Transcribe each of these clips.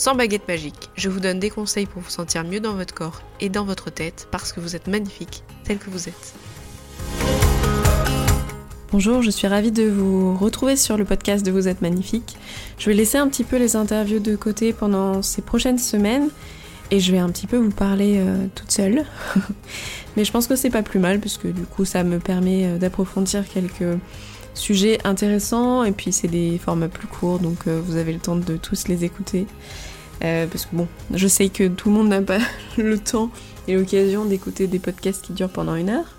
sans baguette magique. Je vous donne des conseils pour vous sentir mieux dans votre corps et dans votre tête parce que vous êtes magnifique tel que vous êtes. Bonjour, je suis ravie de vous retrouver sur le podcast de Vous êtes magnifique. Je vais laisser un petit peu les interviews de côté pendant ces prochaines semaines et je vais un petit peu vous parler euh, toute seule. Mais je pense que c'est pas plus mal puisque du coup ça me permet euh, d'approfondir quelques sujets intéressants et puis c'est des formats plus courts donc euh, vous avez le temps de tous les écouter. Parce que bon, je sais que tout le monde n'a pas le temps et l'occasion d'écouter des podcasts qui durent pendant une heure.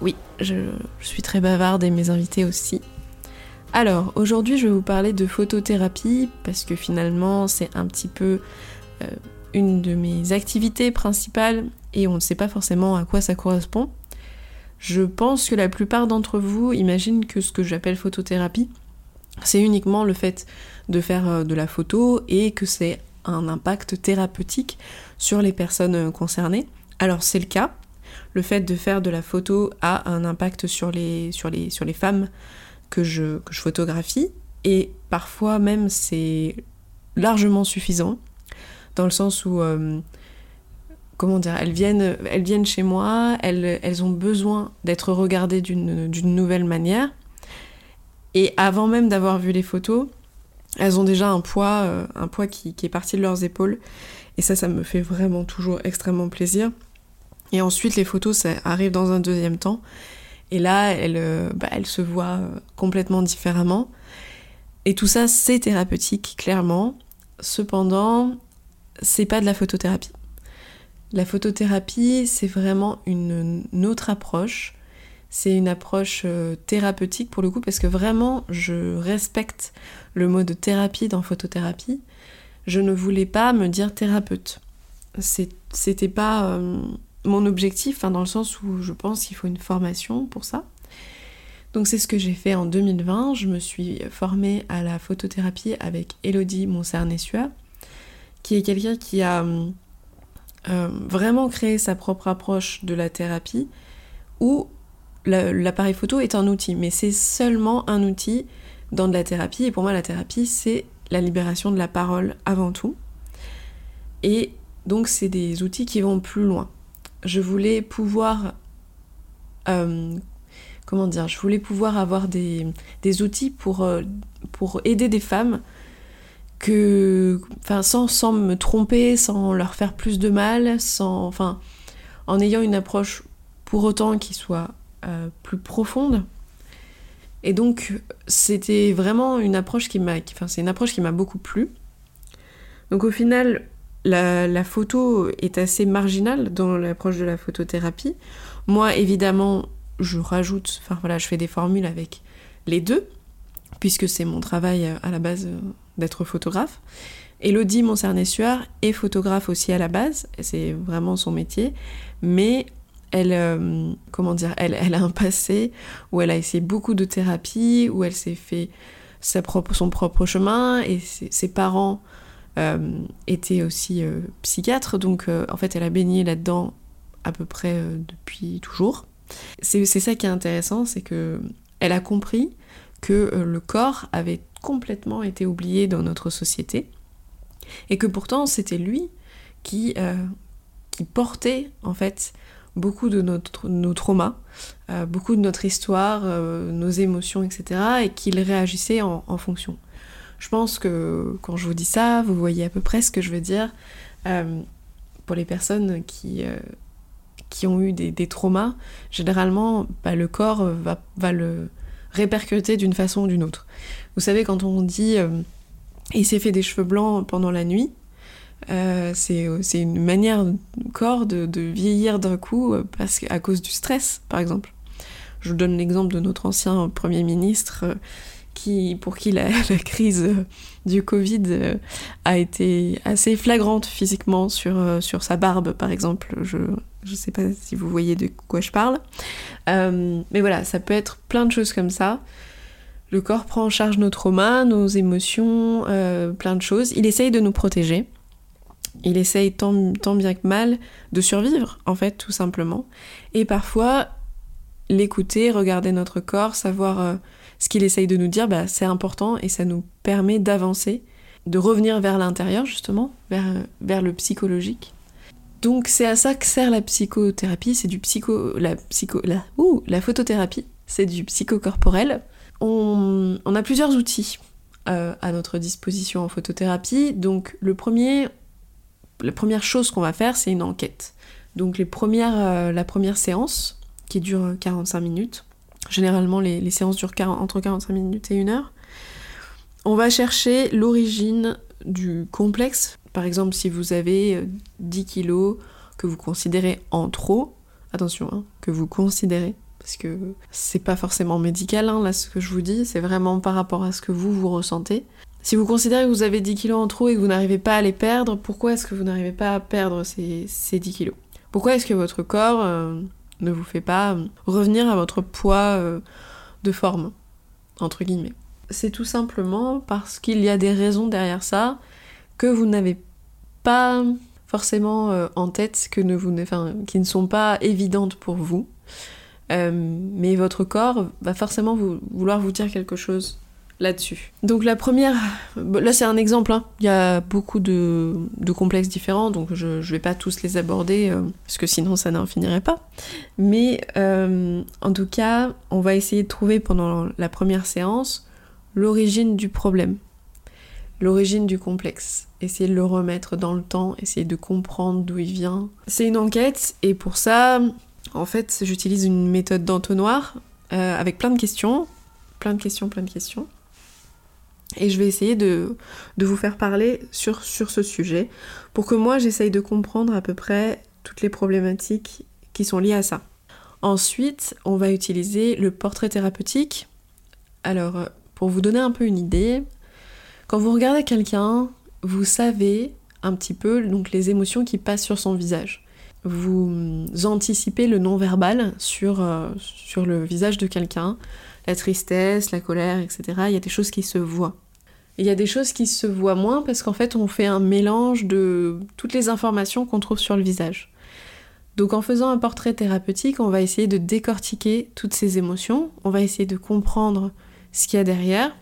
Oui, je, suis très bavarde et mes invités aussi. Alors, aujourd'hui, je vais vous parler de photothérapie parce que finalement, c'est un petit peu euh, une de mes activités principales et on ne sait pas forcément à quoi ça correspond. Je pense que la plupart d'entre vous imaginent que ce que j'appelle photothérapie, c'est uniquement le fait de faire euh, de la photo et que c'est un impact thérapeutique sur les personnes euh, concernées. Alors c'est le cas, le fait de faire de la photo a un impact sur les, sur les, femmes que je, photographie, et parfois même c'est largement suffisant, dans le sens où, euh, comment dire, elles viennent, elles viennent chez moi, elles ont besoin d'être regardées d'une nouvelle manière, et avant même d'avoir vu les photos, elles ont déjà un poids, euh, un poids qui, est parti de leurs épaules, et ça, ça me fait vraiment toujours extrêmement plaisir. Et ensuite, les photos, ça arrive dans un deuxième temps. Et là, elle, euh, bah, se voit euh, complètement différemment. Et tout ça, c'est thérapeutique, clairement. Cependant, c'est pas de la photothérapie. La photothérapie, c'est vraiment une, autre approche. C'est une approche euh, thérapeutique pour le coup, parce que vraiment, je respecte le mot de thérapie dans photothérapie. Je ne voulais pas me dire thérapeute. C'était pas mon objectif, dans le sens où je pense qu'il faut une formation pour ça. Donc c'est ce que j'ai fait en 2020. Je me suis formée à la photothérapie avec Elodie Monsernessua, qui est quelqu'un qui a euh, vraiment créé sa propre approche de la thérapie, où l'appareil photo est un outil, mais c'est seulement un outil dans de la thérapie. Et pour moi, la thérapie, c'est la libération de la parole avant tout. Et donc c'est des outils qui vont plus loin je voulais pouvoir euh, comment dire, je voulais pouvoir avoir des, outils pour, euh, pour aider des femmes que, enfin, sans, me tromper, sans leur faire plus de mal, sans, enfin, en ayant une approche pour autant qui soit plus profonde. Et donc, c'était vraiment une approche qui m'a, enfin, c'est une approche qui m'a beaucoup plu. Donc, au final, la, photo est assez marginale dans l'approche de la photothérapie. Moi, évidemment, je rajoute, enfin voilà, je fais des formules avec les deux, puisque c'est mon travail euh, à la base euh, d'être photographe. Elodie Moncernet-Suard est photographe aussi à la base, c'est vraiment son métier, mais elle, euh, comment dire, elle, a un passé où elle a essayé beaucoup de thérapie, où elle s'est fait sa propre, son propre chemin, et ses parents euh, était aussi euh, psychiatre, donc en fait elle a baigné là-dedans à peu près depuis toujours. C'est ça qui est intéressant, c'est que elle a compris que le corps avait complètement été oublié dans notre société et que pourtant c'était lui qui, qui portait en fait beaucoup de notre, nos traumas, beaucoup de notre histoire, nos émotions, etc. et qu'il réagissait en, fonction. Je pense que quand je vous dis ça, vous voyez à peu près ce que je veux dire. Euh, pour les personnes qui, euh, qui ont eu des, traumas, généralement, bah, le corps va, va, le répercuter d'une façon ou d'une autre. Vous savez, quand on dit euh, il s'est fait des cheveux blancs pendant la nuit, c'est une manière corps de, vieillir d'un coup parce à cause du stress, par exemple. Je vous donne l'exemple de notre ancien Premier ministre qui, pour qui la, crise du Covid euh, a été assez flagrante physiquement sur, euh, sur sa barbe, par exemple. Je ne sais pas si vous voyez de quoi je parle. Euh, mais voilà, ça peut être plein de choses comme ça. Le corps prend en charge nos traumas, nos émotions, plein de choses. Il essaye de nous protéger. Il essaye tant, bien que mal de survivre, en fait, tout simplement. Et parfois, l'écouter, regarder notre corps, savoir ce qu'il essaye de nous dire, bah, c'est important et ça nous permet d'avancer, de revenir vers l'intérieur justement, vers, vers le psychologique. Donc c'est à ça que sert la psychothérapie, c'est du psycho... la psycho... la, ouh, la photothérapie, c'est du psychocorporel. On, on a plusieurs outils euh, à notre disposition en photothérapie. Donc le premier, la première chose qu'on va faire, c'est une enquête. Donc euh, la première séance, qui dure 45 minutes, Généralement, les, séances durent entre 45 minutes et une heure. On va chercher l'origine du complexe. Par exemple, si vous avez 10 euh, kilos que vous considérez en trop, attention, hein, que vous considérez, parce que c'est pas forcément médical, hein, là, ce que je vous dis, c'est vraiment par rapport à ce que vous, vous ressentez. Si vous considérez que vous avez 10 kilos en trop et que vous n'arrivez pas à les perdre, pourquoi est-ce que vous n'arrivez pas à perdre ces, 10 kilos? Pourquoi est-ce que votre corps euh, ne vous fait pas revenir à votre poids euh, de forme, entre guillemets? C'est tout simplement parce qu'il y a des raisons derrière ça que vous n'avez pas forcément euh, en tête, qui ne sont pas évidentes pour vous. Euh, mais votre corps va forcément vouloir vous dire quelque chose là-dessus. Donc la première, là c'est un exemple, hein. il y a beaucoup de, complexes différents, donc je ne vais pas tous les aborder, euh, parce que sinon ça n'en finirait pas. Mais euh, en tout cas, on va essayer de trouver pendant la première séance l'origine du problème, l'origine du complexe, essayer de le remettre dans le temps, essayer de comprendre d'où il vient. C'est une enquête, et pour ça, en fait, j'utilise une méthode d'entonnoir, euh, avec plein de questions, plein de questions, plein de questions. Et je vais essayer de, vous faire parler sur, sur ce sujet pour que moi j'essaye de comprendre à peu près toutes les problématiques qui sont liées à ça. Ensuite, on va utiliser le portrait thérapeutique. Alors, pour vous donner un peu une idée, quand vous regardez quelqu'un, vous savez un petit peu donc les émotions qui passent sur son visage. Vous anticipez le non-verbal sur, euh, sur le visage de quelqu'un, la tristesse, la colère, etc. Il y a des choses qui se voient. Il y a des choses qui se voient moins parce qu'en fait on fait un mélange de toutes les informations qu'on trouve sur le visage. Donc en faisant un portrait thérapeutique, on va essayer de décortiquer toutes ces émotions, on va essayer de comprendre ce qu'il y a derrière.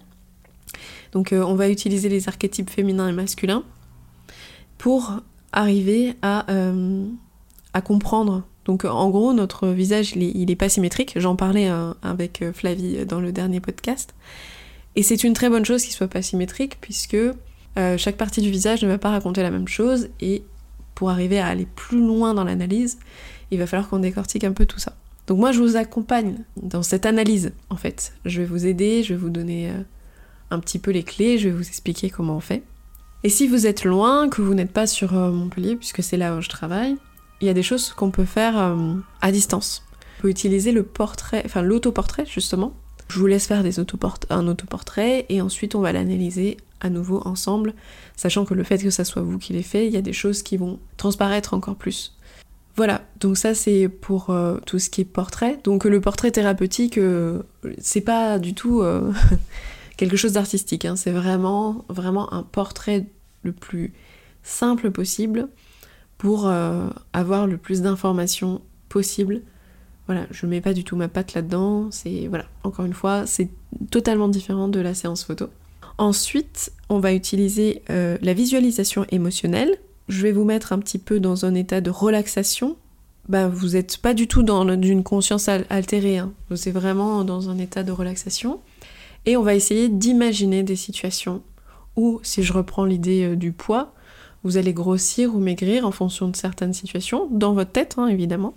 Donc euh, on va utiliser les archétypes féminins et masculins pour arriver à, euh, comprendre. Donc en gros, notre visage, il est, pas symétrique. J'en parlais euh, avec Flavie dans le dernier podcast. Et c'est une très bonne chose qu'il soit pas symétrique puisque euh, chaque partie du visage ne va pas raconter la même chose et pour arriver à aller plus loin dans l'analyse, il va falloir qu'on décortique un peu tout ça. Donc moi je vous accompagne dans cette analyse en fait. Je vais vous aider, je vais vous donner euh, un petit peu les clés, je vais vous expliquer comment on fait. Et si vous êtes loin, que vous n'êtes pas sur euh, Montpellier, puisque c'est là où je travaille, il y a des choses qu'on peut faire à distance. On peut utiliser le portrait, enfin l'autoportrait justement, je vous laisse faire un autoportrait et ensuite on va l'analyser à nouveau ensemble, sachant que le fait que ça soit vous qui l'ayez fait, il y a des choses qui vont transparaître encore plus. Voilà, donc ça c'est pour euh, tout ce qui est portrait. Donc le portrait thérapeutique, euh, c'est pas du tout euh, quelque chose d'artistique, hein. c'est vraiment, vraiment un portrait le plus simple possible pour avoir le plus d'informations possible voilà, je mets pas du tout ma patte là-dedans. C'est voilà, encore une fois, c'est totalement différent de la séance photo. Ensuite, on va utiliser euh, la visualisation émotionnelle. Je vais vous mettre un petit peu dans un état de relaxation. Bah, vous n'êtes pas du tout dans une conscience altérée. Hein. Vous êtes vraiment dans un état de relaxation. Et on va essayer d'imaginer des situations où, si je reprends l'idée euh, du poids, vous allez grossir ou maigrir en fonction de certaines situations, dans votre tête hein, évidemment.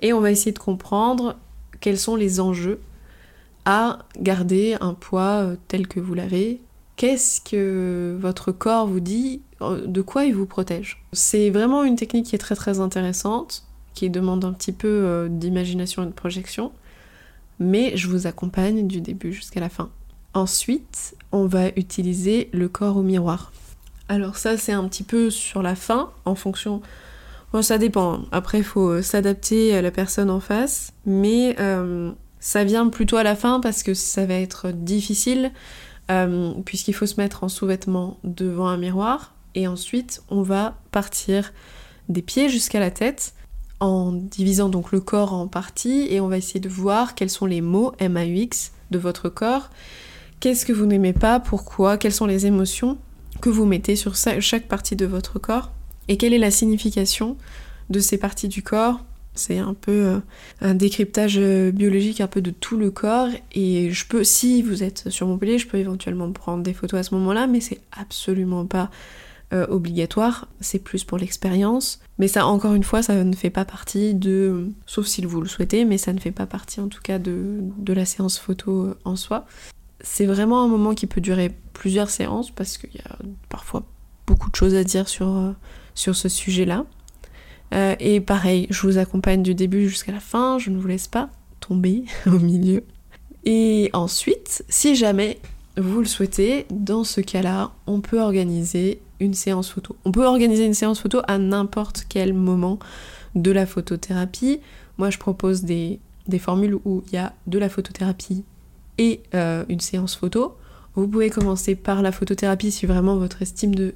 Et on va essayer de comprendre quels sont les enjeux à garder un poids euh, tel que vous l'avez. Qu'est-ce que votre corps vous dit euh, De quoi il vous protège? C'est vraiment une technique qui est très très intéressante, qui demande un petit peu euh, d'imagination et de projection, mais je vous accompagne du début jusqu'à la fin. Ensuite, on va utiliser le corps au miroir. Alors ça, c'est un petit peu sur la fin, en fonction... Bon, ça dépend. Après, il faut s'adapter à la personne en face. Mais euh, ça vient plutôt à la fin parce que ça va être difficile, euh, puisqu'il faut se mettre en sous-vêtements devant un miroir. Et ensuite, on va partir des pieds jusqu'à la tête en divisant donc le corps en parties et on va essayer de voir quels sont les mots M-A-U-X de votre corps Qu'est-ce que vous n'aimez pas? Pourquoi? Quelles sont les émotions que vous mettez sur chaque partie de votre corps? Et quelle est la signification de ces parties du corps? C'est un peu euh, un décryptage euh, biologique un peu de tout le corps. Et je peux, si vous êtes sur Montpellier, je peux éventuellement prendre des photos à ce moment-là, mais c'est absolument pas euh, obligatoire, c'est plus pour l'expérience. Mais ça, encore une fois, ça ne fait pas partie de, sauf si vous le souhaitez, mais ça ne fait pas partie en tout cas de, de la séance photo en soi. C'est vraiment un moment qui peut durer plusieurs séances parce qu'il y a parfois beaucoup de choses à dire sur, sur ce sujet-là. Euh, et pareil, je vous accompagne du début jusqu'à la fin, je ne vous laisse pas tomber au milieu. Et ensuite, si jamais vous le souhaitez, dans ce cas-là, on peut organiser une séance photo. On peut organiser une séance photo à n'importe quel moment de la photothérapie. Moi, je propose des, formules où il y a de la photothérapie et euh, une séance photo. Vous pouvez commencer par la photothérapie si vraiment votre estime de,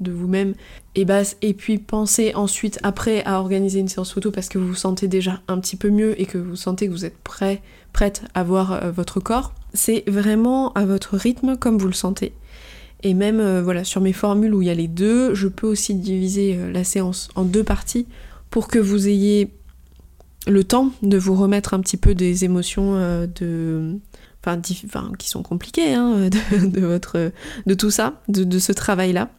vous-même est basse et puis penser ensuite après à organiser une séance photo parce que vous vous sentez déjà un petit peu mieux et que vous sentez que vous êtes prêt, prête à voir euh, votre corps. C'est vraiment à votre rythme comme vous le sentez. Et même euh, voilà sur mes formules où il y a les deux, je peux aussi diviser la séance en deux parties pour que vous ayez le temps de vous remettre un petit peu des émotions de qui sont compliquées hein, de, votre, de tout ça, de, ce travail-là.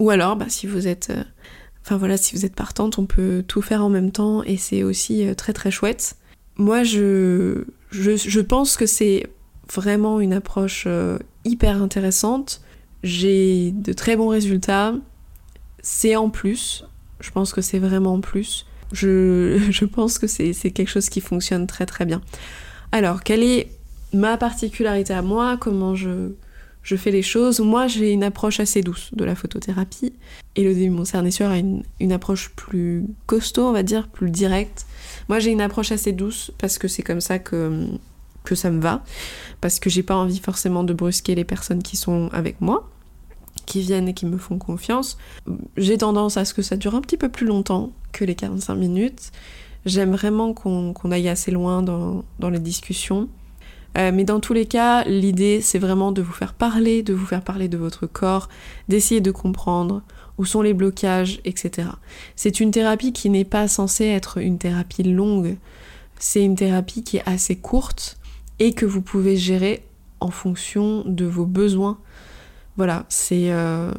Ou alors, bah, si vous êtes, euh, enfin voilà, si vous êtes partante, on peut tout faire en même temps et c'est aussi euh, très très chouette. Moi, je, je, pense que c'est vraiment une approche euh, hyper intéressante. J'ai de très bons résultats. C'est en plus. Je pense que c'est vraiment en plus. Je, je pense que c'est quelque chose qui fonctionne très très bien. Alors, quelle est ma particularité à moi, comment je, je fais les choses. Moi, j'ai une approche assez douce de la photothérapie. Et mon cernisseur a une, une, approche plus costaud, on va dire, plus directe. Moi, j'ai une approche assez douce parce que c'est comme ça que, que ça me va. Parce que j'ai pas envie forcément de brusquer les personnes qui sont avec moi, qui viennent et qui me font confiance. J'ai tendance à ce que ça dure un petit peu plus longtemps que les 45 minutes. J'aime vraiment qu'on aille assez loin dans, dans les discussions. Euh, mais dans tous les cas, l'idée, c'est vraiment de vous faire parler, de vous faire parler de votre corps, d'essayer de comprendre où sont les blocages, etc. C'est une thérapie qui n'est pas censée être une thérapie longue. C'est une thérapie qui est assez courte et que vous pouvez gérer en fonction de vos besoins. Voilà, c'est... Euh,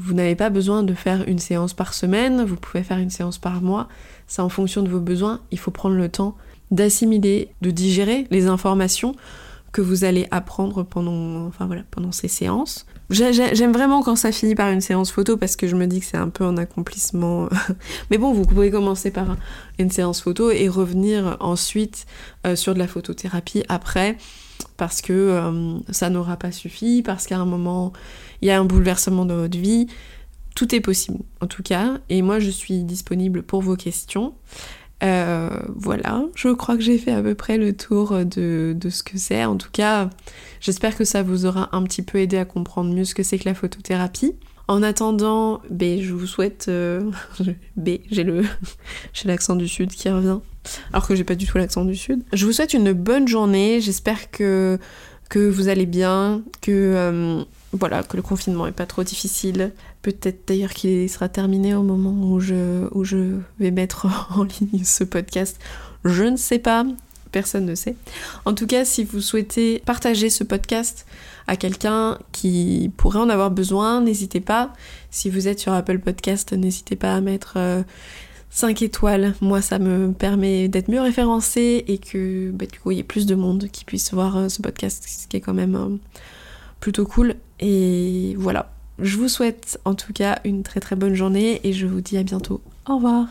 vous n'avez pas besoin de faire une séance par semaine, vous pouvez faire une séance par mois. C'est en fonction de vos besoins. Il faut prendre le temps d'assimiler, de digérer les informations que vous allez apprendre pendant, enfin voilà, pendant ces séances. J'aime vraiment quand ça finit par une séance photo parce que je me dis que c'est un peu un accomplissement. Mais bon, vous pouvez commencer par une séance photo et revenir ensuite euh, sur de la photothérapie après parce que euh, ça n'aura pas suffi, parce qu'à un moment il y a un bouleversement dans votre vie. Tout est possible en tout cas. Et moi je suis disponible pour vos questions. Euh, voilà, je crois que j'ai fait à peu près le tour de, ce que c'est. En tout cas, j'espère que ça vous aura un petit peu aidé à comprendre mieux ce que c'est que la photothérapie. En attendant, ben, je vous souhaite... Euh, B, j'ai le j'ai l'accent du sud qui revient, alors que j'ai pas du tout l'accent du sud. Je vous souhaite une bonne journée, j'espère que, vous allez bien, que... Euh, voilà, que le confinement est pas trop difficile. Peut-être d'ailleurs qu'il sera terminé au moment où je, vais mettre en ligne ce podcast. Je ne sais pas, personne ne sait. En tout cas, si vous souhaitez partager ce podcast à quelqu'un qui pourrait en avoir besoin, n'hésitez pas. Si vous êtes sur Apple Podcast, n'hésitez pas à mettre 5 euh, étoiles. Moi, ça me permet d'être mieux référencé et que bah, du coup, il y ait plus de monde qui puisse voir euh, ce podcast, ce qui est quand même euh, plutôt cool. Et voilà. Je vous souhaite en tout cas une très très bonne journée et je vous dis à bientôt. Au revoir